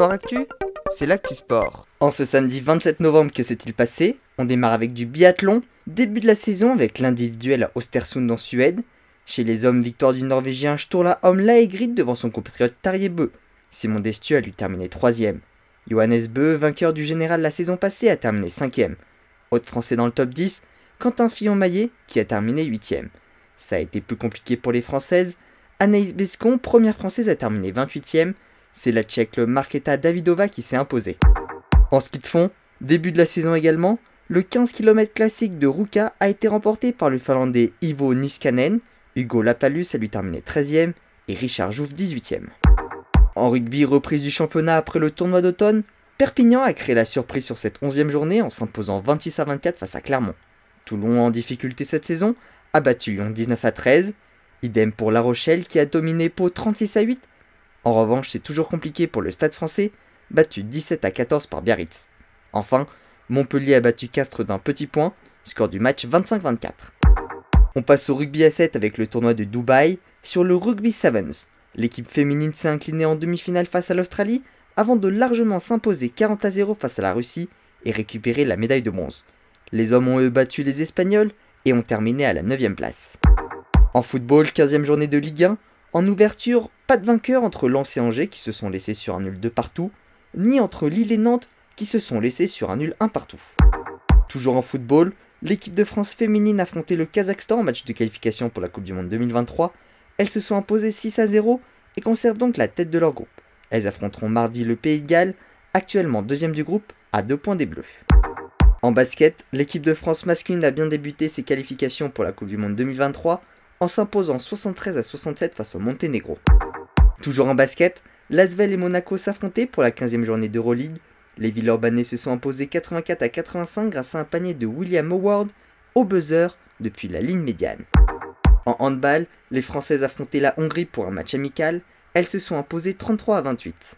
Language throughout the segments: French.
Sport Actu, c'est l'actu sport. En ce samedi 27 novembre, que s'est-il passé On démarre avec du biathlon, début de la saison avec l'individuel à Ostersund en Suède. Chez les hommes, victoire du Norvégien Sturla Homme Laegrid devant son compatriote Tarjei Bø. Simon Destu a lui terminé 3ème. Johannes Beu, vainqueur du général la saison passée, a terminé 5ème. Autre français dans le top 10, Quentin Fillon-Maillet qui a terminé 8ème. Ça a été plus compliqué pour les françaises. Anaïs Bescon, première française, a terminé 28ème. C'est la tchèque Marketa Davidova qui s'est imposée. En ski de fond, début de la saison également, le 15 km classique de Ruka a été remporté par le finlandais Ivo Niskanen, Hugo Lapalus a lui terminé 13ème et Richard Jouve 18ème. En rugby, reprise du championnat après le tournoi d'automne, Perpignan a créé la surprise sur cette 11e journée en s'imposant 26 à 24 face à Clermont. Toulon en difficulté cette saison a battu Lyon 19 à 13, idem pour La Rochelle qui a dominé Pau 36 à 8 en revanche, c'est toujours compliqué pour le Stade français, battu 17 à 14 par Biarritz. Enfin, Montpellier a battu Castres d'un petit point, score du match 25-24. On passe au rugby à 7 avec le tournoi de Dubaï sur le Rugby Sevens. L'équipe féminine s'est inclinée en demi-finale face à l'Australie avant de largement s'imposer 40 à 0 face à la Russie et récupérer la médaille de bronze. Les hommes ont eux battu les Espagnols et ont terminé à la 9ème place. En football, 15e journée de Ligue 1, en ouverture, pas de vainqueur entre Lens et Angers qui se sont laissés sur un nul de partout, ni entre Lille et Nantes qui se sont laissés sur un nul un partout. Toujours en football, l'équipe de France féminine a affronté le Kazakhstan en match de qualification pour la Coupe du Monde 2023. Elles se sont imposées 6 à 0 et conservent donc la tête de leur groupe. Elles affronteront mardi le Pays de Galles, actuellement deuxième du groupe, à deux points des Bleus. En basket, l'équipe de France masculine a bien débuté ses qualifications pour la Coupe du Monde 2023 en s'imposant 73 à 67 face au Monténégro. Toujours en basket, Lasvel et Monaco s'affrontaient pour la 15e journée d'Euroleague. Les Villeurbanais se sont imposés 84 à 85 grâce à un panier de William Howard au buzzer depuis la ligne médiane. En handball, les Françaises affrontaient la Hongrie pour un match amical. Elles se sont imposées 33 à 28.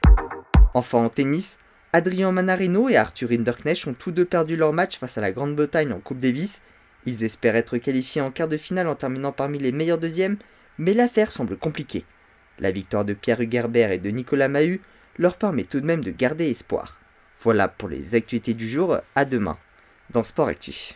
Enfin en tennis, Adrien Manarino et Arthur Hinderknecht ont tous deux perdu leur match face à la Grande-Bretagne en Coupe Davis ils espèrent être qualifiés en quart de finale en terminant parmi les meilleurs deuxièmes, mais l'affaire semble compliquée. La victoire de Pierre Hugerbert et de Nicolas Mahut leur permet tout de même de garder espoir. Voilà pour les actualités du jour, à demain dans Sport Actif.